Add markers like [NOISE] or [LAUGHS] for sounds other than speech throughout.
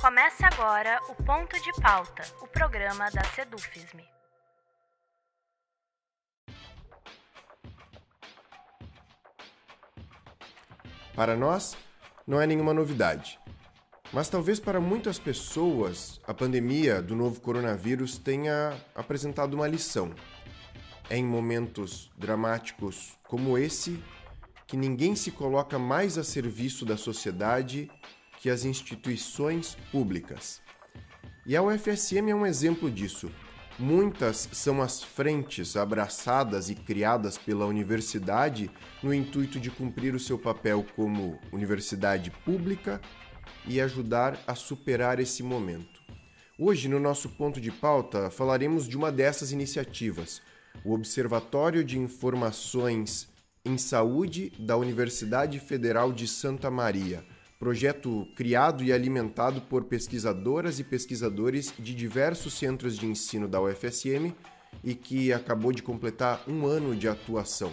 Começa agora o Ponto de Pauta, o programa da Sedufisme. Para nós, não é nenhuma novidade. Mas talvez para muitas pessoas, a pandemia do novo coronavírus tenha apresentado uma lição. É em momentos dramáticos como esse que ninguém se coloca mais a serviço da sociedade que as instituições públicas. E a UFSM é um exemplo disso. Muitas são as frentes abraçadas e criadas pela universidade no intuito de cumprir o seu papel como universidade pública e ajudar a superar esse momento. Hoje, no nosso ponto de pauta, falaremos de uma dessas iniciativas, o Observatório de Informações em Saúde da Universidade Federal de Santa Maria projeto criado e alimentado por pesquisadoras e pesquisadores de diversos centros de ensino da UFSM e que acabou de completar um ano de atuação.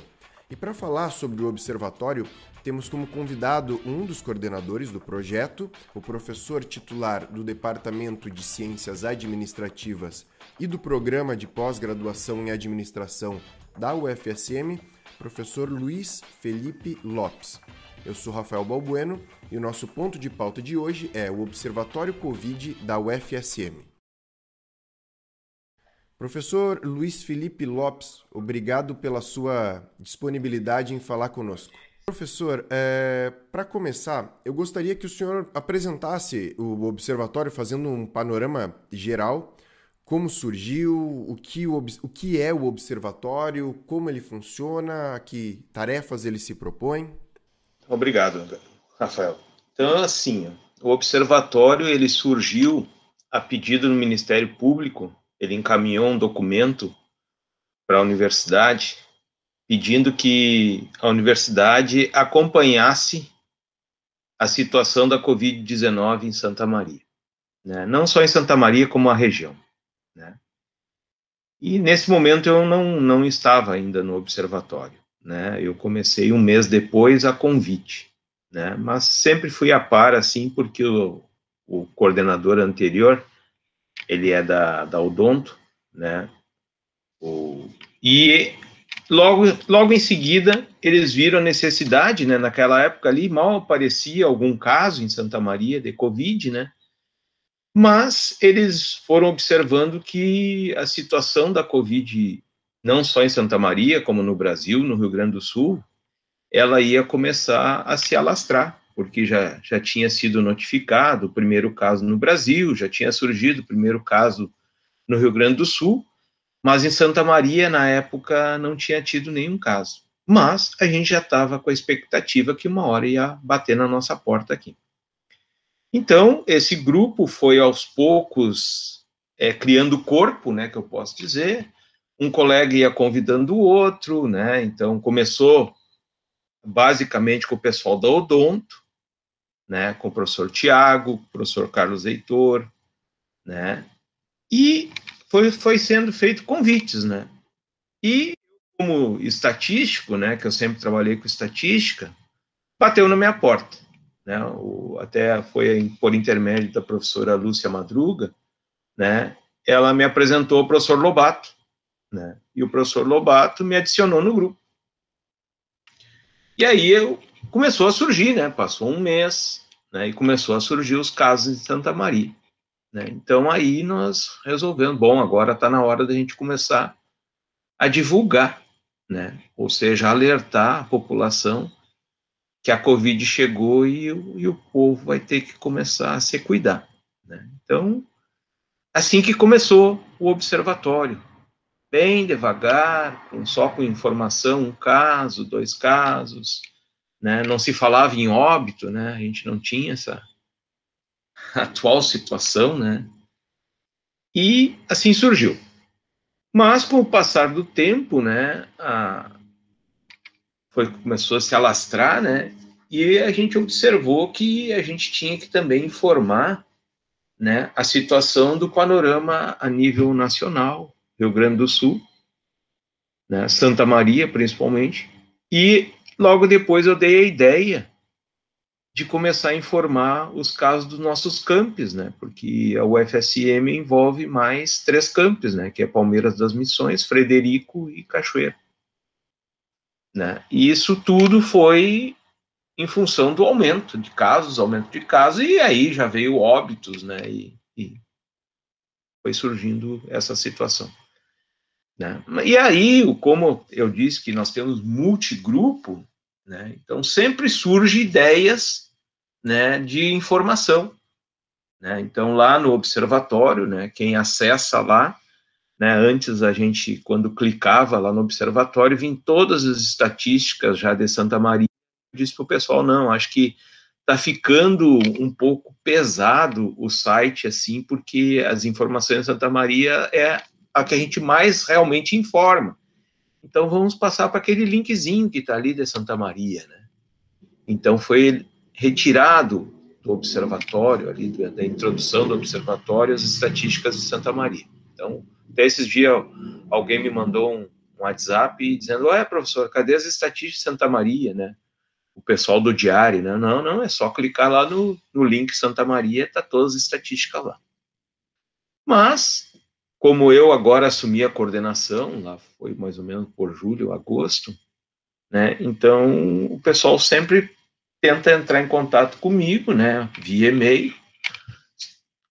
E para falar sobre o observatório, temos como convidado um dos coordenadores do projeto, o professor titular do Departamento de Ciências Administrativas e do Programa de Pós-Graduação em Administração da UFSM, professor Luiz Felipe Lopes. Eu sou Rafael Balbueno e o nosso ponto de pauta de hoje é o Observatório Covid da UFSM. Professor Luiz Felipe Lopes, obrigado pela sua disponibilidade em falar conosco. Professor, é, para começar, eu gostaria que o senhor apresentasse o observatório fazendo um panorama geral, como surgiu, o que, o, o que é o observatório, como ele funciona, que tarefas ele se propõe. Obrigado, Rafael. Então, assim, o observatório ele surgiu a pedido do Ministério Público. Ele encaminhou um documento para a universidade pedindo que a universidade acompanhasse a situação da Covid-19 em Santa Maria, né? Não só em Santa Maria, como a região, né? E nesse momento eu não, não estava ainda no observatório né? Eu comecei um mês depois a convite, né? Mas sempre fui a par, assim, porque o, o coordenador anterior, ele é da, da Odonto, né? O, e logo, logo em seguida, eles viram a necessidade, né? Naquela época ali, mal aparecia algum caso em Santa Maria de Covid, né? Mas eles foram observando que a situação da Covid não só em Santa Maria, como no Brasil, no Rio Grande do Sul, ela ia começar a se alastrar, porque já, já tinha sido notificado o primeiro caso no Brasil, já tinha surgido o primeiro caso no Rio Grande do Sul, mas em Santa Maria, na época, não tinha tido nenhum caso. Mas a gente já estava com a expectativa que uma hora ia bater na nossa porta aqui. Então, esse grupo foi aos poucos é, criando corpo, né, que eu posso dizer, um colega ia convidando o outro, né? Então começou basicamente com o pessoal da Odonto, né? Com o professor Tiago, professor Carlos Heitor, né? E foi, foi sendo feito convites, né? E como estatístico, né? Que eu sempre trabalhei com estatística, bateu na minha porta, né? O, até foi por intermédio da professora Lúcia Madruga, né? Ela me apresentou o professor Lobato, né? E o professor Lobato me adicionou no grupo. E aí eu começou a surgir, né? Passou um mês, né? E começou a surgir os casos em Santa Maria. Né? Então aí nós resolvemos, bom, agora está na hora da gente começar a divulgar, né? Ou seja, alertar a população que a Covid chegou e, e o povo vai ter que começar a se cuidar. Né? Então, assim que começou o observatório, bem devagar, com, só com informação, um caso, dois casos, né? Não se falava em óbito, né? A gente não tinha essa [LAUGHS] atual situação, né? E assim surgiu. Mas com o passar do tempo, né, a, foi começou a se alastrar, né? E a gente observou que a gente tinha que também informar, né, a situação do panorama a nível nacional, Rio Grande do Sul, né, Santa Maria principalmente, e logo depois eu dei a ideia de começar a informar os casos dos nossos campos, né? Porque a UFSM envolve mais três campos, né? Que é Palmeiras das Missões, Frederico e Cachoeira. Né? E isso tudo foi em função do aumento de casos, aumento de casos, e aí já veio óbitos, né? E, e foi surgindo essa situação. Né? E aí, como eu disse que nós temos multigrupo, né? então sempre surge ideias né, de informação. Né? Então, lá no observatório, né, quem acessa lá, né, antes a gente, quando clicava lá no observatório, vinha todas as estatísticas já de Santa Maria, disse para o pessoal, não, acho que está ficando um pouco pesado o site, assim, porque as informações de Santa Maria é a que a gente mais realmente informa. Então, vamos passar para aquele linkzinho que está ali de Santa Maria, né? Então, foi retirado do observatório, ali da introdução do observatório, as estatísticas de Santa Maria. Então, até esses dias, alguém me mandou um, WhatsApp dizendo, ué, professor, cadê as estatísticas de Santa Maria, né? O pessoal do diário, né? Não, não, é só clicar lá no, no link Santa Maria, tá todas as estatísticas lá. Mas, como eu agora assumi a coordenação, lá foi mais ou menos por julho, agosto, né? Então, o pessoal sempre tenta entrar em contato comigo, né, via e-mail,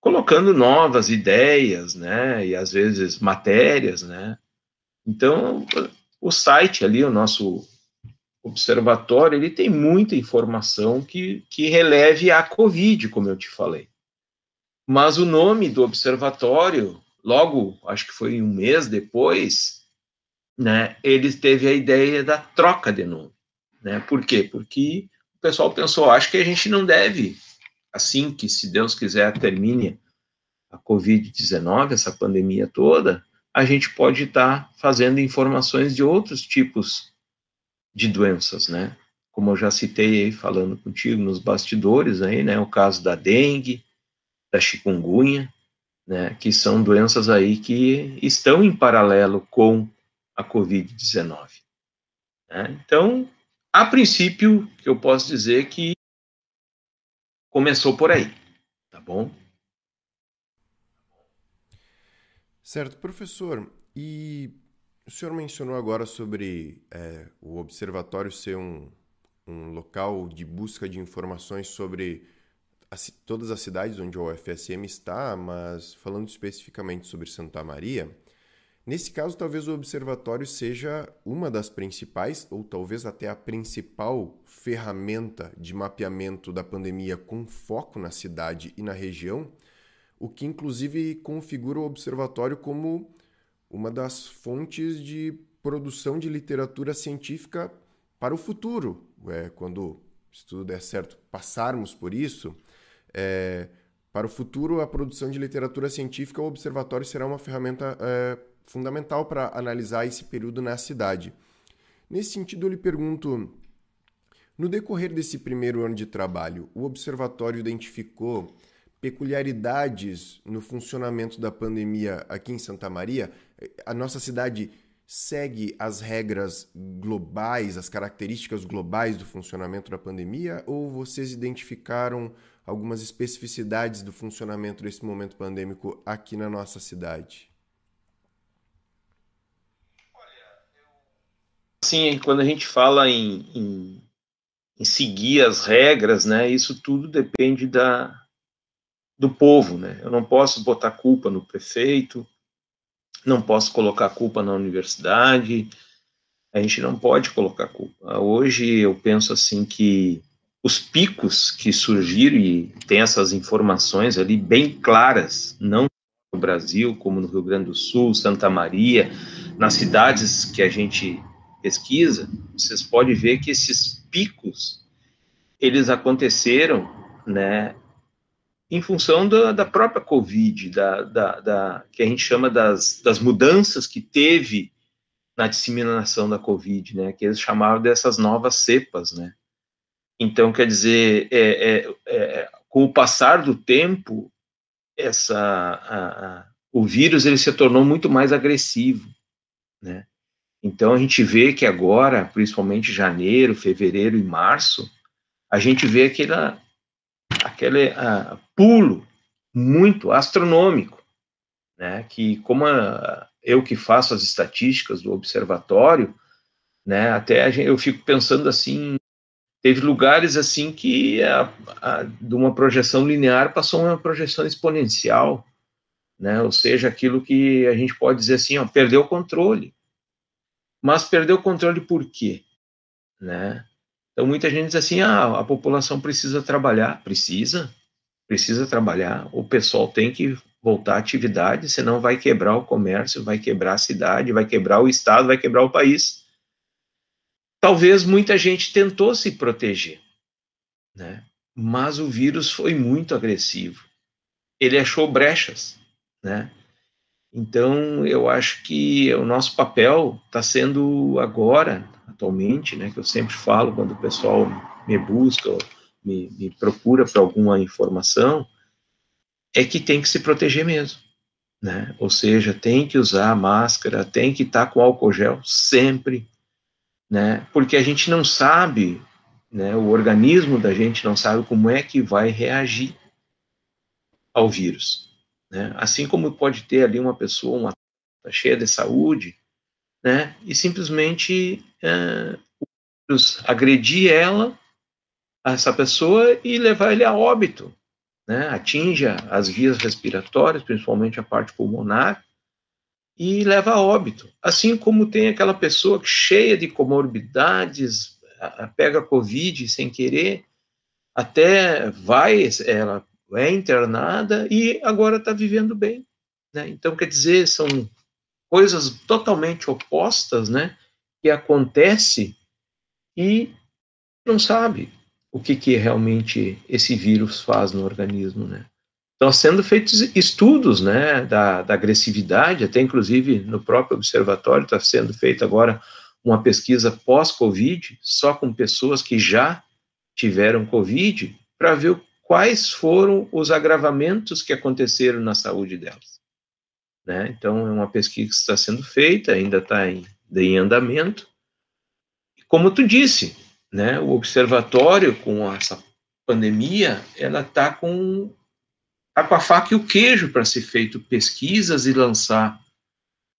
colocando novas ideias, né, e às vezes matérias, né. Então, o site ali, o nosso observatório, ele tem muita informação que, que releve a Covid, como eu te falei. Mas o nome do observatório, logo, acho que foi um mês depois, né, ele teve a ideia da troca de nome. Né? Por quê? Porque o pessoal pensou, acho que a gente não deve, assim que, se Deus quiser, termine a Covid-19, essa pandemia toda, a gente pode estar tá fazendo informações de outros tipos de doenças, né? Como eu já citei aí, falando contigo nos bastidores aí, né? O caso da dengue, da chikungunya, né? Que são doenças aí que estão em paralelo com a Covid-19. Né? Então, a princípio, eu posso dizer que começou por aí, tá bom? Certo, professor. E o senhor mencionou agora sobre é, o observatório ser um, um local de busca de informações sobre as, todas as cidades onde o UFSM está, mas falando especificamente sobre Santa Maria, Nesse caso, talvez o observatório seja uma das principais, ou talvez até a principal ferramenta de mapeamento da pandemia com foco na cidade e na região, o que inclusive configura o observatório como uma das fontes de produção de literatura científica para o futuro. É, quando, se tudo der certo, passarmos por isso, é, para o futuro, a produção de literatura científica, o observatório será uma ferramenta é, fundamental para analisar esse período na cidade. Nesse sentido, eu lhe pergunto: no decorrer desse primeiro ano de trabalho, o observatório identificou peculiaridades no funcionamento da pandemia aqui em Santa Maria? A nossa cidade segue as regras globais, as características globais do funcionamento da pandemia ou vocês identificaram algumas especificidades do funcionamento desse momento pandêmico aqui na nossa cidade? Sim, quando a gente fala em, em, em, seguir as regras, né, isso tudo depende da, do povo, né? Eu não posso botar culpa no prefeito, não posso colocar culpa na universidade, a gente não pode colocar culpa. Hoje eu penso assim que os picos que surgiram e tem essas informações ali bem claras, não no Brasil, como no Rio Grande do Sul, Santa Maria, nas cidades que a gente pesquisa, vocês podem ver que esses picos, eles aconteceram, né, em função da, da própria Covid, da, da, da, que a gente chama das, das mudanças que teve na disseminação da Covid, né, que eles chamavam dessas novas cepas, né. Então, quer dizer, é, é, é, com o passar do tempo, essa, a, a, o vírus ele se tornou muito mais agressivo, né. Então a gente vê que agora, principalmente janeiro, fevereiro e março, a gente vê aquela, aquele pulo muito astronômico, né? Que como a, eu que faço as estatísticas do observatório, né? Até gente, eu fico pensando assim, teve lugares assim que a, a, de uma projeção linear passou uma projeção exponencial, né? Ou seja, aquilo que a gente pode dizer assim, ó, perdeu o controle. Mas perdeu o controle por quê? Né? Então muita gente diz assim, ah, a população precisa trabalhar, precisa, precisa trabalhar. O pessoal tem que voltar à atividade, senão vai quebrar o comércio, vai quebrar a cidade, vai quebrar o estado, vai quebrar o país. Talvez muita gente tentou se proteger, né? Mas o vírus foi muito agressivo. Ele achou brechas, né? Então, eu acho que o nosso papel está sendo agora, atualmente, né, que eu sempre falo quando o pessoal me busca, me, me procura para alguma informação, é que tem que se proteger mesmo, né? Ou seja, tem que usar máscara, tem que estar tá com álcool gel sempre, né? Porque a gente não sabe, né? O organismo da gente não sabe como é que vai reagir ao vírus. Né? Assim como pode ter ali uma pessoa uma tá cheia de saúde, né? E simplesmente é, agredir ela, essa pessoa e levar ele a óbito, né? Atinja as vias respiratórias, principalmente a parte pulmonar, e leva a óbito. Assim como tem aquela pessoa cheia de comorbidades, pega Covid sem querer, até vai, ela é internada e agora está vivendo bem. Né? Então, quer dizer, são coisas totalmente opostas, né, que acontece e não sabe o que, que realmente esse vírus faz no organismo, né. Estão sendo feitos estudos, né, da, da agressividade, até inclusive no próprio observatório está sendo feita agora uma pesquisa pós-Covid, só com pessoas que já tiveram Covid, para ver quais foram os agravamentos que aconteceram na saúde delas. Né? Então, é uma pesquisa que está sendo feita, ainda está em, em andamento. Como tu disse, né, o observatório, com essa pandemia, ela está com, tá com a faca e o queijo para ser feito pesquisas e lançar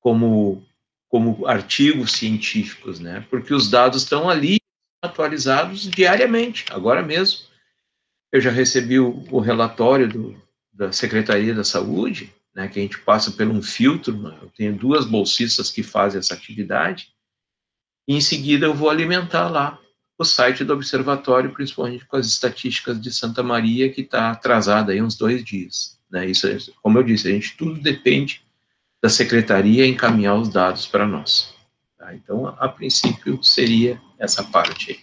como, como artigos científicos, né? porque os dados estão ali atualizados diariamente, agora mesmo. Eu já recebi o, o relatório do, da Secretaria da Saúde, né, que a gente passa por um filtro. Né, eu tenho duas bolsistas que fazem essa atividade. E em seguida eu vou alimentar lá o site do observatório, principalmente com as estatísticas de Santa Maria, que está atrasada aí uns dois dias. Né? Isso, como eu disse, a gente tudo depende da secretaria encaminhar os dados para nós. Tá? Então, a, a princípio, seria essa parte aí.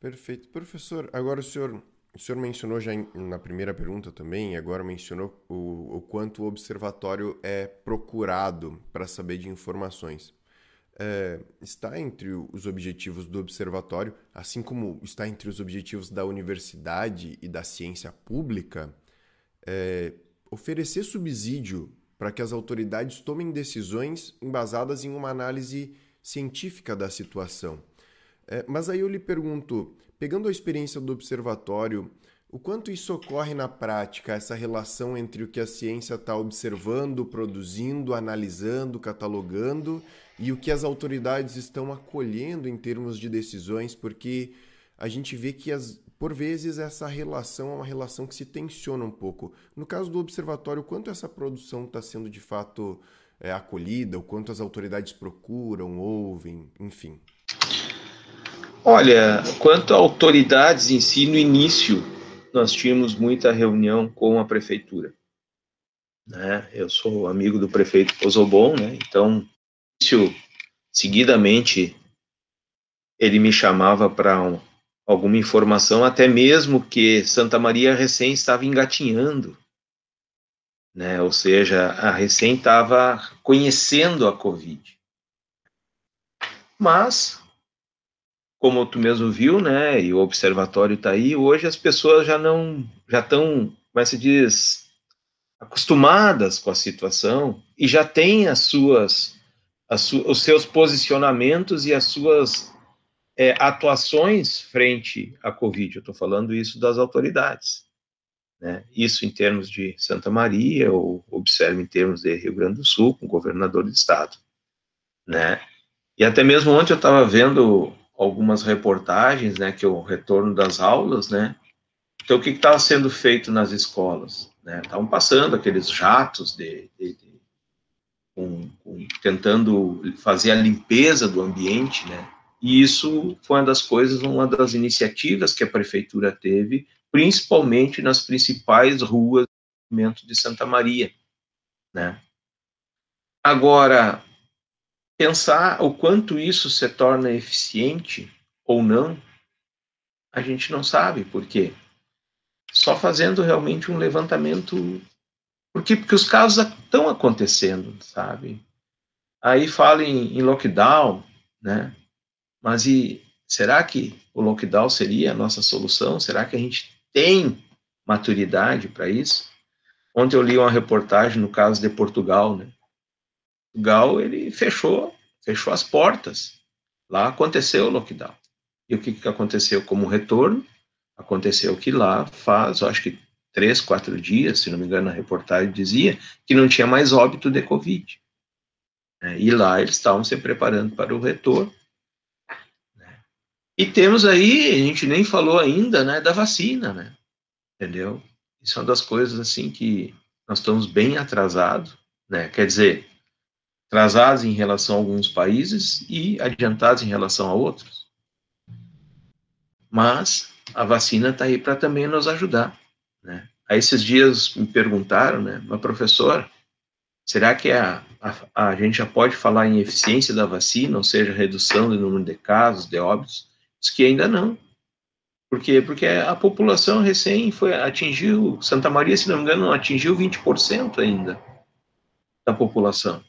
Perfeito. Professor, agora o senhor, o senhor mencionou já em, na primeira pergunta também, agora mencionou o, o quanto o observatório é procurado para saber de informações. É, está entre os objetivos do observatório, assim como está entre os objetivos da universidade e da ciência pública, é, oferecer subsídio para que as autoridades tomem decisões embasadas em uma análise científica da situação. É, mas aí eu lhe pergunto, pegando a experiência do observatório, o quanto isso ocorre na prática, essa relação entre o que a ciência está observando, produzindo, analisando, catalogando e o que as autoridades estão acolhendo em termos de decisões, porque a gente vê que as, por vezes essa relação é uma relação que se tensiona um pouco. No caso do observatório, o quanto essa produção está sendo de fato é, acolhida, o quanto as autoridades procuram, ouvem, enfim. Olha, quanto a autoridades em si, no início nós tínhamos muita reunião com a prefeitura. Né? Eu sou amigo do prefeito Pozobon, né? então, seguidamente, ele me chamava para um, alguma informação, até mesmo que Santa Maria recém estava engatinhando, né? ou seja, a recém estava conhecendo a Covid. Mas como tu mesmo viu, né, e o observatório está aí, hoje as pessoas já não, já estão, como é se diz, acostumadas com a situação e já têm as suas, as su os seus posicionamentos e as suas é, atuações frente à Covid. Eu estou falando isso das autoridades. Né? Isso em termos de Santa Maria, ou observo em termos de Rio Grande do Sul, com o governador do estado. Né? E até mesmo ontem eu estava vendo algumas reportagens, né, que é o retorno das aulas, né? Então, o que estava sendo feito nas escolas? Né? Estavam passando aqueles jatos de, de, de com, com, tentando fazer a limpeza do ambiente, né? E isso foi uma das coisas, uma das iniciativas que a prefeitura teve, principalmente nas principais ruas do de Santa Maria, né? Agora, pensar o quanto isso se torna eficiente ou não, a gente não sabe, por quê? Só fazendo realmente um levantamento, porque, porque os casos estão acontecendo, sabe? Aí fala em, em lockdown, né? Mas e será que o lockdown seria a nossa solução? Será que a gente tem maturidade para isso? Ontem eu li uma reportagem no caso de Portugal, né? Portugal, ele fechou, fechou as portas. Lá aconteceu o lockdown. E o que, que aconteceu como retorno? Aconteceu que lá faz, eu acho que três, quatro dias, se não me engano, a reportagem dizia que não tinha mais óbito de Covid. É, e lá eles estavam se preparando para o retorno. E temos aí, a gente nem falou ainda, né, da vacina, né? Entendeu? Isso é uma das coisas, assim, que nós estamos bem atrasados, né? Quer dizer, atrasados em relação a alguns países e adiantados em relação a outros. Mas a vacina está aí para também nos ajudar, né? Aí esses dias me perguntaram, né, mas professor, será que a, a, a gente já pode falar em eficiência da vacina, ou seja, redução do número de casos, de óbitos? Diz que ainda não. Por quê? Porque a população recém foi, atingiu, Santa Maria, se não me engano, atingiu 20% ainda da população.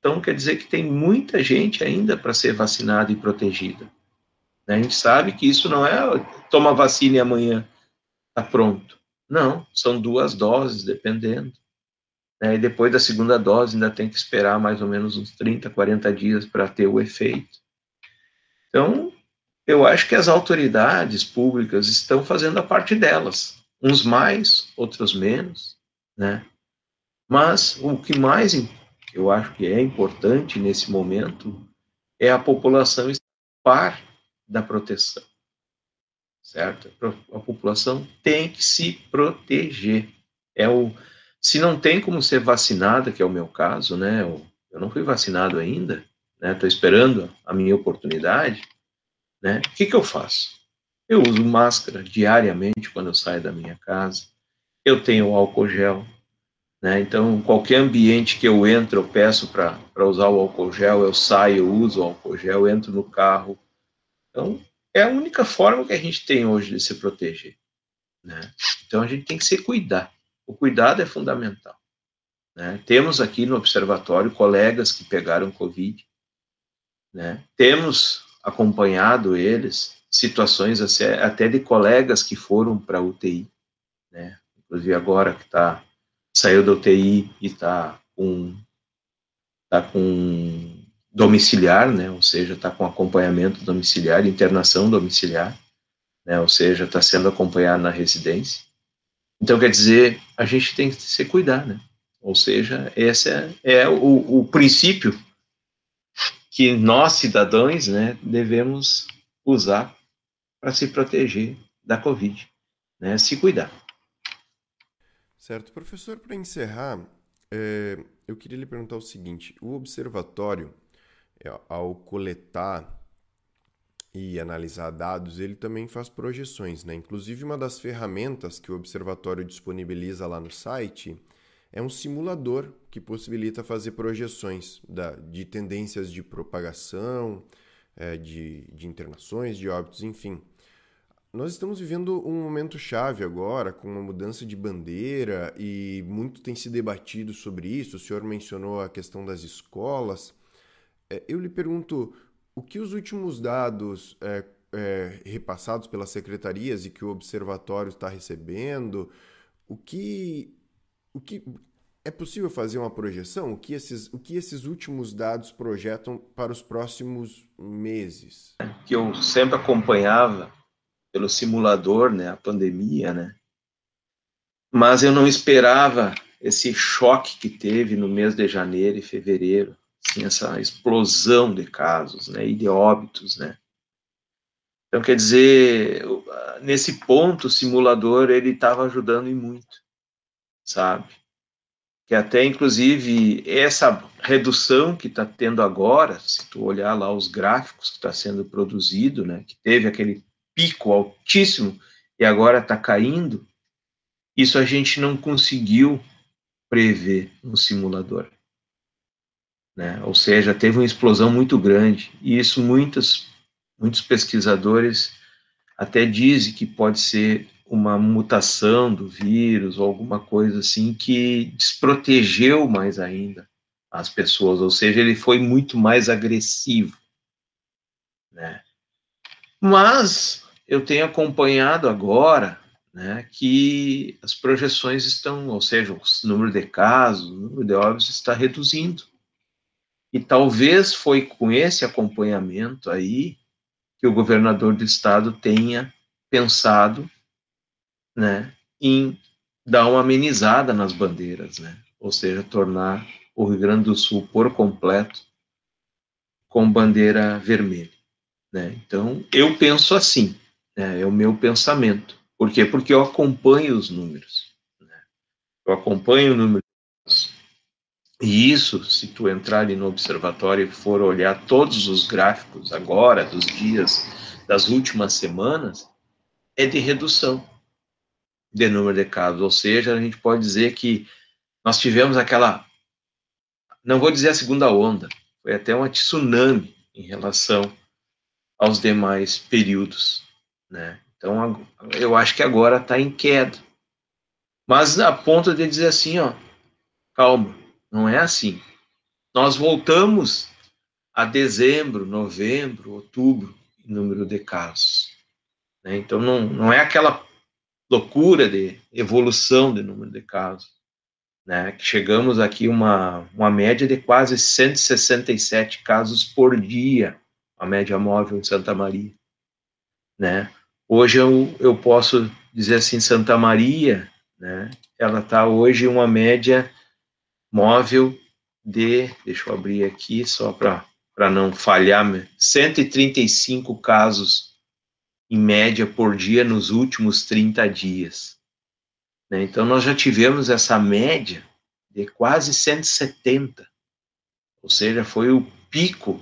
Então, quer dizer que tem muita gente ainda para ser vacinada e protegida. Né? A gente sabe que isso não é toma vacina e amanhã está pronto. Não, são duas doses, dependendo. Né? E depois da segunda dose, ainda tem que esperar mais ou menos uns 30, 40 dias para ter o efeito. Então, eu acho que as autoridades públicas estão fazendo a parte delas, uns mais, outros menos, né? Mas o que mais eu acho que é importante nesse momento é a população estar da proteção, certo? A população tem que se proteger. É o se não tem como ser vacinada, que é o meu caso, né? Eu, eu não fui vacinado ainda, né? Estou esperando a minha oportunidade né? O que, que eu faço? Eu uso máscara diariamente quando eu saio da minha casa. Eu tenho álcool gel. Né? Então, qualquer ambiente que eu entro, eu peço para usar o álcool gel, eu saio, eu uso o álcool gel, entro no carro. Então, é a única forma que a gente tem hoje de se proteger. Né? Então, a gente tem que se cuidar. O cuidado é fundamental. Né? Temos aqui no observatório colegas que pegaram Covid. Né? Temos acompanhado eles, situações até de colegas que foram para UTI, né? Inclusive agora que tá saiu da UTI e está com tá com domiciliar, né? Ou seja, está com acompanhamento domiciliar, internação domiciliar, né? Ou seja, está sendo acompanhado na residência. Então quer dizer, a gente tem que se cuidar, né? Ou seja, esse é, é o, o princípio que nós, cidadãos, né, devemos usar para se proteger da Covid, né, se cuidar. Certo. Professor, para encerrar, é, eu queria lhe perguntar o seguinte: o observatório, é, ao coletar e analisar dados, ele também faz projeções, né? Inclusive, uma das ferramentas que o observatório disponibiliza lá no site é um simulador que possibilita fazer projeções da, de tendências de propagação, é, de, de internações, de óbitos, enfim. Nós estamos vivendo um momento chave agora, com uma mudança de bandeira, e muito tem se debatido sobre isso. O senhor mencionou a questão das escolas. É, eu lhe pergunto, o que os últimos dados é, é, repassados pelas secretarias e que o observatório está recebendo, o que o que É possível fazer uma projeção? O que esses, o que esses últimos dados projetam para os próximos meses? Que eu sempre acompanhava pelo simulador, né, a pandemia, né? Mas eu não esperava esse choque que teve no mês de janeiro e fevereiro, assim, essa explosão de casos, né, e de óbitos, né? Então, quer dizer, nesse ponto, o simulador, ele estava ajudando e muito, sabe? que até inclusive essa redução que está tendo agora, se tu olhar lá os gráficos que está sendo produzido, né, que teve aquele pico altíssimo e agora está caindo, isso a gente não conseguiu prever no simulador. Né? Ou seja, teve uma explosão muito grande, e isso muitos, muitos pesquisadores até dizem que pode ser uma mutação do vírus ou alguma coisa assim que desprotegeu mais ainda as pessoas, ou seja, ele foi muito mais agressivo, né? Mas eu tenho acompanhado agora, né, que as projeções estão, ou seja, o número de casos, o número de óbitos está reduzindo. E talvez foi com esse acompanhamento aí que o governador do estado tenha pensado né, em dar uma amenizada nas bandeiras, né, ou seja, tornar o Rio Grande do Sul por completo com bandeira vermelha. Né? Então, eu penso assim, né, é o meu pensamento. Por quê? Porque eu acompanho os números. Né? Eu acompanho o número. E isso, se tu entrar ali no observatório e for olhar todos os gráficos agora, dos dias, das últimas semanas, é de redução de número de casos. Ou seja, a gente pode dizer que nós tivemos aquela, não vou dizer a segunda onda, foi até uma tsunami em relação aos demais períodos, né? Então, eu acho que agora está em queda. Mas a ponto de dizer assim, ó, calma, não é assim. Nós voltamos a dezembro, novembro, outubro, número de casos. Né? Então, não, não é aquela loucura de evolução de número de casos. Né, chegamos aqui uma uma média de quase 167 casos por dia, a média móvel em Santa Maria, né? Hoje eu, eu posso dizer assim, Santa Maria, né? Ela está hoje uma média móvel de, deixa eu abrir aqui só para não falhar, 135 casos em média por dia nos últimos 30 dias. Né? Então, nós já tivemos essa média de quase 170, ou seja, foi o pico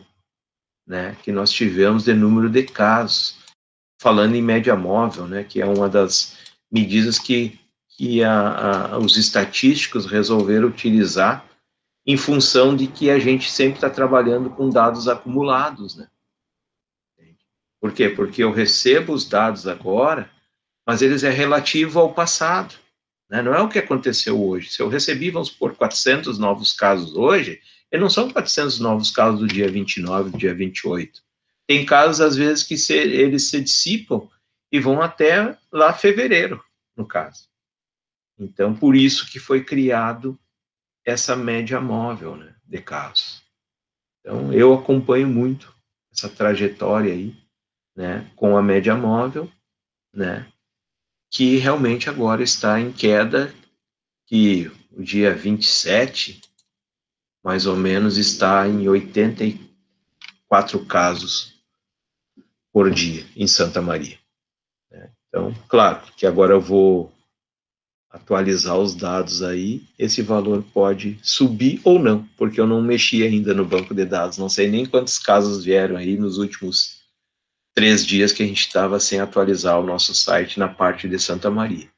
né, que nós tivemos de número de casos, falando em média móvel, né, que é uma das medidas que, que a, a, os estatísticos resolveram utilizar em função de que a gente sempre está trabalhando com dados acumulados, né? Por quê? Porque eu recebo os dados agora, mas eles é relativo ao passado. Né? Não é o que aconteceu hoje. Se eu recebi, vamos supor, 400 novos casos hoje, e não são 400 novos casos do dia 29, do dia 28. Tem casos, às vezes, que se, eles se dissipam e vão até lá fevereiro, no caso. Então, por isso que foi criado essa média móvel né, de casos. Então, eu acompanho muito essa trajetória aí né, com a média móvel, né, que realmente agora está em queda, que o dia 27, mais ou menos, está em 84 casos por dia em Santa Maria. Né. Então, claro que agora eu vou atualizar os dados aí, esse valor pode subir ou não, porque eu não mexi ainda no banco de dados, não sei nem quantos casos vieram aí nos últimos três dias que a gente estava sem atualizar o nosso site na parte de Santa Maria.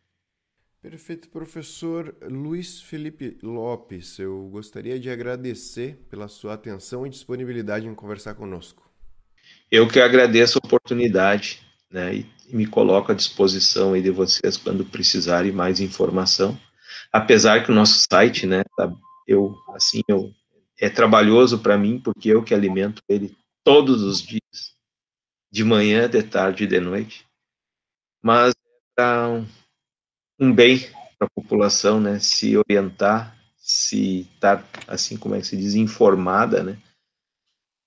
Perfeito, professor Luiz Felipe Lopes. Eu gostaria de agradecer pela sua atenção e disponibilidade em conversar conosco. Eu que agradeço a oportunidade, né, e, me coloco à disposição aí de vocês quando precisarem mais informação. Apesar que o nosso site, né, tá, eu assim, eu é trabalhoso para mim porque eu que alimento ele todos os dias de manhã, de tarde e de noite, mas é um, um bem para a população, né, se orientar, se estar, assim como é que se diz, informada, né,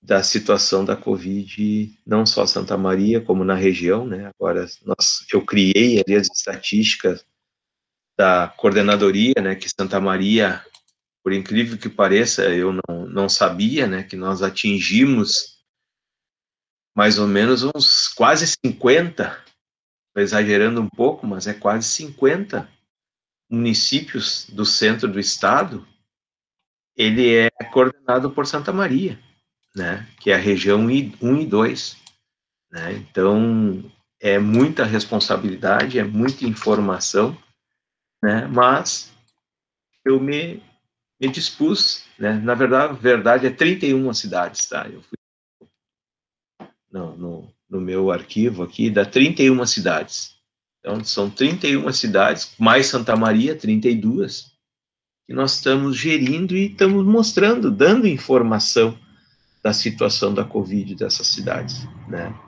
da situação da Covid, não só Santa Maria, como na região, né, agora nós, eu criei ali as estatísticas da coordenadoria, né, que Santa Maria, por incrível que pareça, eu não, não sabia, né, que nós atingimos mais ou menos uns quase 50, exagerando um pouco, mas é quase 50 municípios do centro do estado, ele é coordenado por Santa Maria, né, que é a região 1 e 2. Né? Então, é muita responsabilidade, é muita informação, né? mas eu me, me dispus, né? na verdade, verdade é 31 cidades, tá? Eu fui no, no, no meu arquivo aqui, dá 31 cidades. Então, são 31 cidades, mais Santa Maria, 32, que nós estamos gerindo e estamos mostrando, dando informação da situação da Covid dessas cidades, né?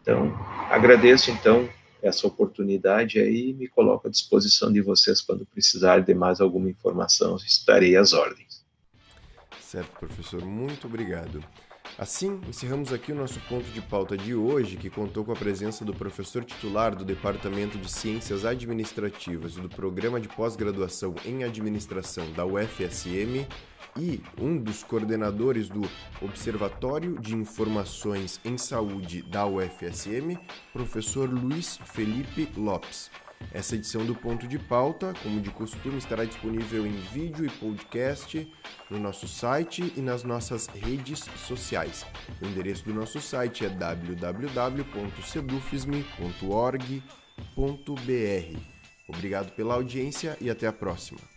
Então, agradeço, então, essa oportunidade aí e me coloco à disposição de vocês quando precisarem de mais alguma informação, estarei às ordens. Certo, professor, muito obrigado. Assim, encerramos aqui o nosso ponto de pauta de hoje, que contou com a presença do professor titular do Departamento de Ciências Administrativas e do Programa de Pós-Graduação em Administração da UFSM e um dos coordenadores do Observatório de Informações em Saúde da UFSM, professor Luiz Felipe Lopes. Essa edição do Ponto de Pauta, como de costume, estará disponível em vídeo e podcast no nosso site e nas nossas redes sociais. O endereço do nosso site é www.sedufisme.org.br. Obrigado pela audiência e até a próxima.